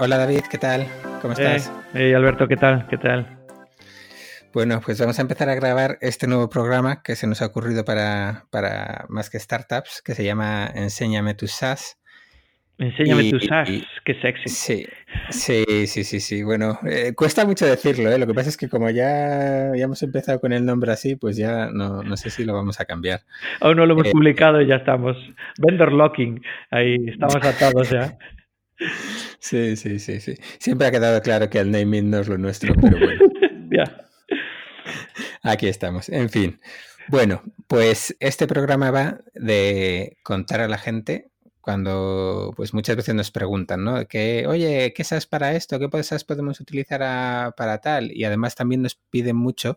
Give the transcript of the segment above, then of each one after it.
Hola David, ¿qué tal? ¿Cómo estás? Hey, Alberto, ¿qué tal? ¿Qué tal? Bueno, pues vamos a empezar a grabar este nuevo programa que se nos ha ocurrido para, para más que startups, que se llama Enséñame tu SaaS. Enséñame tu SaaS, qué sexy. Sí, sí, sí, sí, sí. Bueno, eh, cuesta mucho decirlo, ¿eh? lo que pasa es que como ya, ya hemos empezado con el nombre así, pues ya no, no sé si lo vamos a cambiar. Aún no lo hemos eh, publicado y ya estamos. Vendor locking, ahí estamos atados ya. Sí, sí, sí, sí. Siempre ha quedado claro que el naming no es lo nuestro, pero bueno. ya. Aquí estamos. En fin. Bueno, pues este programa va de contar a la gente cuando pues muchas veces nos preguntan, ¿no? Que, oye, ¿qué sabes para esto? ¿Qué SaaS podemos utilizar para tal? Y además también nos piden mucho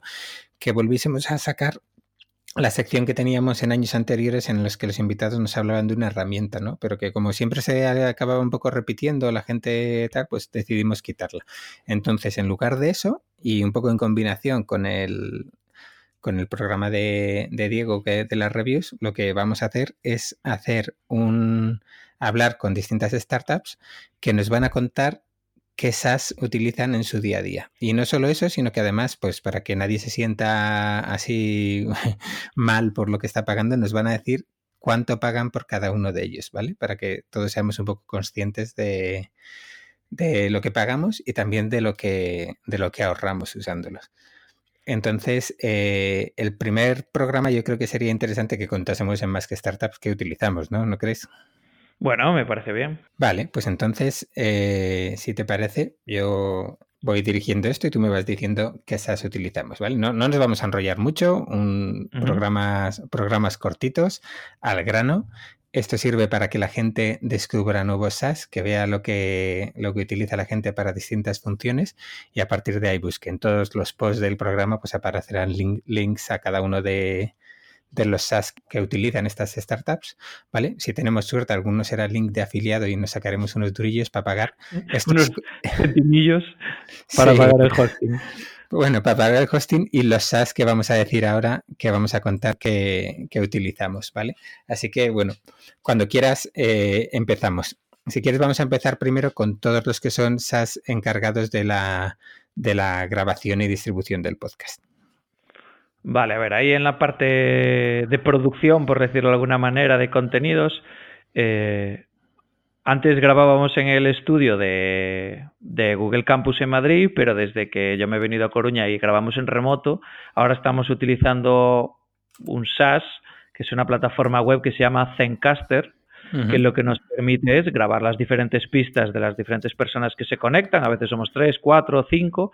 que volviésemos a sacar la sección que teníamos en años anteriores en los que los invitados nos hablaban de una herramienta, ¿no? Pero que como siempre se acababa un poco repitiendo la gente tal, pues decidimos quitarla. Entonces, en lugar de eso, y un poco en combinación con el, con el programa de, de Diego que de las reviews, lo que vamos a hacer es hacer un hablar con distintas startups que nos van a contar que SaaS utilizan en su día a día. Y no solo eso, sino que además, pues para que nadie se sienta así mal por lo que está pagando, nos van a decir cuánto pagan por cada uno de ellos, ¿vale? Para que todos seamos un poco conscientes de, de lo que pagamos y también de lo que, de lo que ahorramos usándolos. Entonces, eh, el primer programa yo creo que sería interesante que contásemos en más que startups que utilizamos, ¿no? ¿No crees? Bueno, me parece bien. Vale, pues entonces, eh, si te parece, yo voy dirigiendo esto y tú me vas diciendo qué SaaS utilizamos, ¿vale? No, nos vamos a enrollar mucho, un, programas, programas cortitos, al grano. Esto sirve para que la gente descubra nuevos SaaS, que vea lo que, lo que utiliza la gente para distintas funciones y a partir de ahí busquen todos los posts del programa, pues aparecerán links a cada uno de, de los SaaS que utilizan estas startups, ¿vale? Si tenemos suerte, alguno será link de afiliado y nos sacaremos unos durillos para pagar estos... unos centimillos para pagar el hosting. Bueno, para pagar el hosting y los SaaS que vamos a decir ahora, que vamos a contar que, utilizamos, ¿vale? Así que, bueno, cuando quieras, eh, empezamos. Si quieres, vamos a empezar primero con todos los que son SaaS encargados de la, de la grabación y distribución del podcast. Vale, a ver, ahí en la parte de producción, por decirlo de alguna manera, de contenidos, eh, antes grabábamos en el estudio de, Google Campus en Madrid, pero desde que yo me he venido a Coruña y grabamos en remoto, ahora estamos utilizando un SaaS, que es una plataforma web que se llama Zencaster, que lo que nos permite es grabar las diferentes pistas de las diferentes personas que se conectan, a veces somos tres, cuatro, cinco,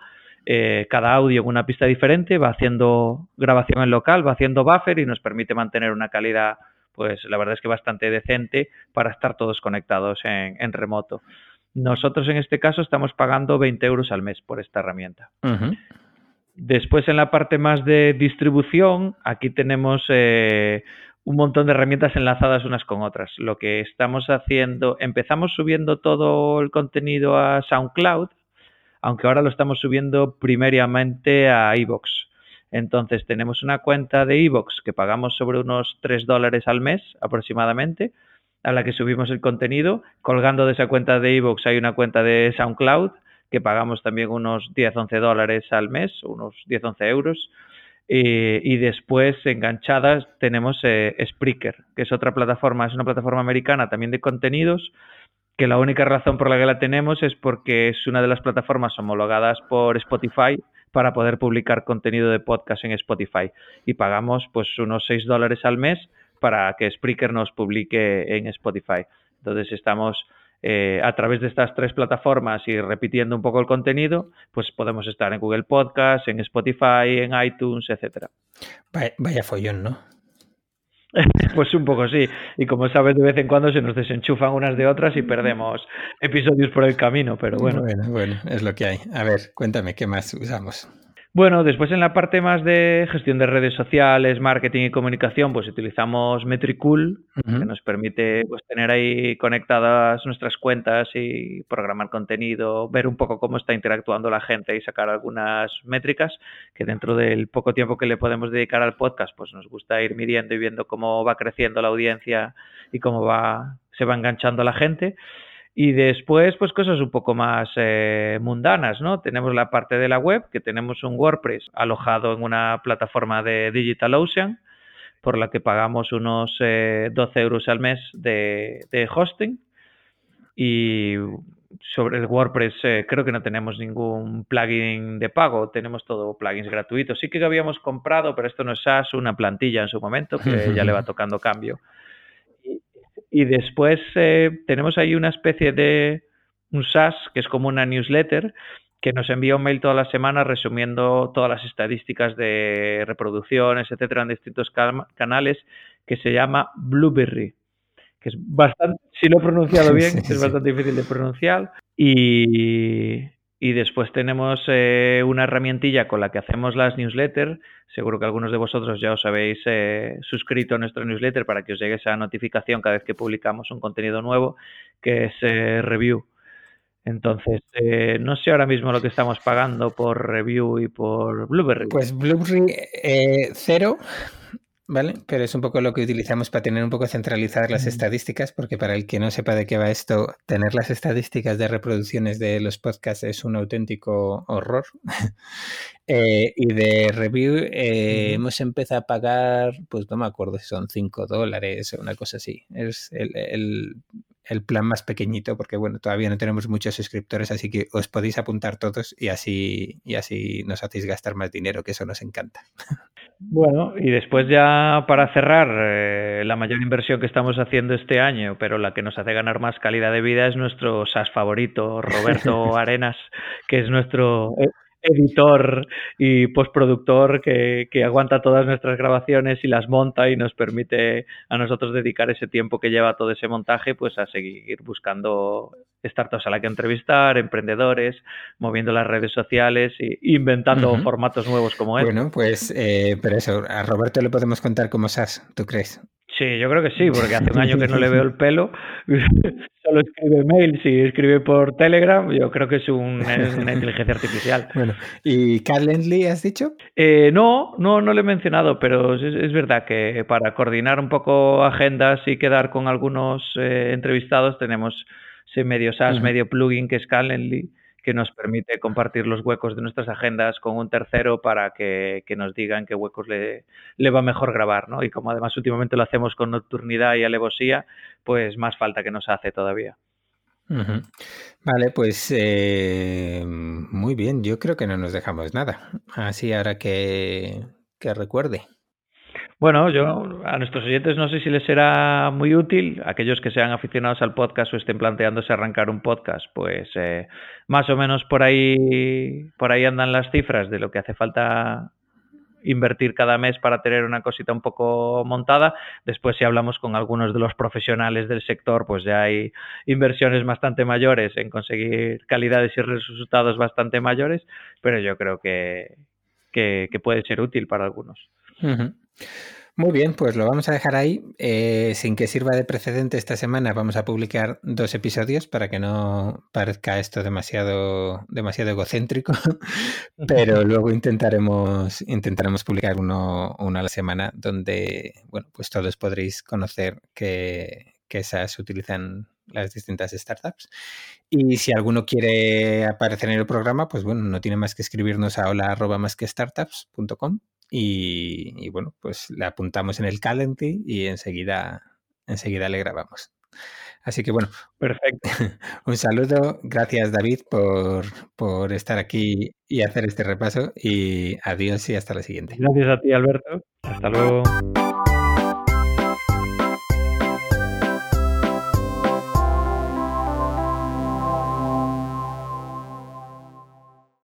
eh, cada audio en una pista diferente, va haciendo grabación en local, va haciendo buffer y nos permite mantener una calidad, pues la verdad es que bastante decente para estar todos conectados en, remoto. Nosotros en este caso estamos pagando 20 euros al mes por esta herramienta. Después en la parte más de distribución, aquí tenemos eh, un montón de herramientas enlazadas unas con otras. Lo que estamos haciendo, empezamos subiendo todo el contenido a SoundCloud aunque ahora lo estamos subiendo primariamente a iVoox. Entonces tenemos una cuenta de iVoox que pagamos sobre unos 3 dólares al mes aproximadamente, a la que subimos el contenido. Colgando de esa cuenta de iVoox hay una cuenta de SoundCloud que pagamos también unos 10-11 dólares al mes, unos 10-11 euros. Y, después enganchadas tenemos eh, Spreaker, que es otra plataforma, es una plataforma americana también de contenidos que la única razón por la que la tenemos es porque es una de las plataformas homologadas por Spotify para poder publicar contenido de podcast en Spotify y pagamos pues unos 6 dólares al mes para que Spreaker nos publique en Spotify. Entonces estamos eh, a través de estas tres plataformas y repitiendo un poco el contenido, pues podemos estar en Google Podcast, en Spotify, en iTunes, etcétera. vaya follón, ¿no? Pues un poco sí. Y como sabes, de vez en cuando se nos desenchufan unas de otras y perdemos episodios por el camino, pero bueno. Bueno, bueno, es lo que hay. A ver, cuéntame, ¿qué más usamos? Bueno, después en la parte más de gestión de redes sociales, marketing y comunicación, pues utilizamos Metricool, que nos permite pues, tener ahí conectadas nuestras cuentas y programar contenido, ver un poco cómo está interactuando la gente y sacar algunas métricas que dentro del poco tiempo que le podemos dedicar al podcast, pues nos gusta ir midiendo y viendo cómo va creciendo la audiencia y cómo va se va enganchando la gente. Y después, pues cosas un poco más eh, mundanas, ¿no? Tenemos la parte de la web, que tenemos un WordPress alojado en una plataforma de DigitalOcean, por la que pagamos unos 12 eh, euros al mes de, hosting. Y sobre el WordPress eh, creo que no tenemos ningún plugin de pago, tenemos todo plugins gratuitos. Sí que habíamos comprado, pero esto no es SaaS, una plantilla en su momento que ya le va tocando cambio. Y después eh, tenemos ahí una especie de un SaaS, que es como una newsletter, que nos envía un mail toda la semana resumiendo todas las estadísticas de reproducciones, etcétera, en distintos canales, que se llama Blueberry, que es bastante, si lo he pronunciado bien, es bastante difícil de pronunciar. Y, y después tenemos eh, una herramientilla con la que hacemos las newsletters. Seguro que algunos de vosotros ya os habéis eh, suscrito a nuestro newsletter para que os llegue esa notificación cada vez que publicamos un contenido nuevo, que es eh, review. Entonces, no sé ahora mismo lo que estamos pagando por review y por Blueberry. Pues Blueberry cero, ¿vale? Pero es un poco lo que utilizamos para tener un poco centralizadas las estadísticas, porque para el que no sepa de qué va esto, tener las estadísticas de reproducciones de los podcasts es un auténtico horror. Eh, y de review eh, hemos empezado a pagar, pues no me acuerdo si son 5 dólares o una cosa así. Es el, el plan más pequeñito, porque bueno, todavía no tenemos muchos suscriptores, así que os podéis apuntar todos y así, y así nos hacéis gastar más dinero, que eso nos encanta. Bueno, y después ya para cerrar, eh, la mayor inversión que estamos haciendo este año, pero la que nos hace ganar más calidad de vida es nuestro SAS favorito, Roberto Arenas, que es nuestro eh, editor y postproductor que, que, aguanta todas nuestras grabaciones y las monta y nos permite a nosotros dedicar ese tiempo que lleva todo ese montaje pues a seguir buscando startups a la que entrevistar, emprendedores, moviendo las redes sociales e inventando formatos nuevos como este. Bueno, pues, eh, pero eso, a Roberto le podemos contar como SAS, ¿tú crees? Sí, yo creo que sí, porque hace un año que no le veo el pelo. Solo escribe mail, si escribe por Telegram, yo creo que es, una inteligencia artificial. Bueno, ¿y Calendly has dicho? Eh, no, no, no lo he mencionado, pero es, verdad que para coordinar un poco agendas y quedar con algunos eh, entrevistados tenemos ese medio SaaS, medio plugin que es Calendly que nos permite compartir los huecos de nuestras agendas con un tercero para que, nos digan qué huecos le, le, va mejor grabar, ¿no? Y como además últimamente lo hacemos con nocturnidad y alevosía, pues más falta que nos hace todavía. Vale, pues eh, muy bien, yo creo que no nos dejamos nada. Así ahora que, que recuerde. Bueno, yo a nuestros oyentes no sé si les será muy útil, aquellos que sean aficionados al podcast o estén planteándose arrancar un podcast, pues eh, más o menos por ahí, por ahí andan las cifras de lo que hace falta invertir cada mes para tener una cosita un poco montada. Después, si hablamos con algunos de los profesionales del sector, pues ya hay inversiones bastante mayores en conseguir calidades y resultados bastante mayores, pero yo creo que, que, puede ser útil para algunos. Muy bien, pues lo vamos a dejar ahí. Eh, sin que sirva de precedente esta semana, vamos a publicar dos episodios para que no parezca esto demasiado, demasiado egocéntrico. Pero luego intentaremos, intentaremos publicar uno, uno, a la semana donde, bueno, pues todos podréis conocer que, que esas utilizan las distintas startups. Y si alguno quiere aparecer en el programa, pues bueno, no tiene más que escribirnos a hola más que startups.com y, bueno, pues le apuntamos en el Calendly y enseguida, enseguida le grabamos. Así que bueno, perfecto. Un saludo, gracias David por, por estar aquí y hacer este repaso y adiós y hasta la siguiente. Gracias a ti Alberto, hasta luego.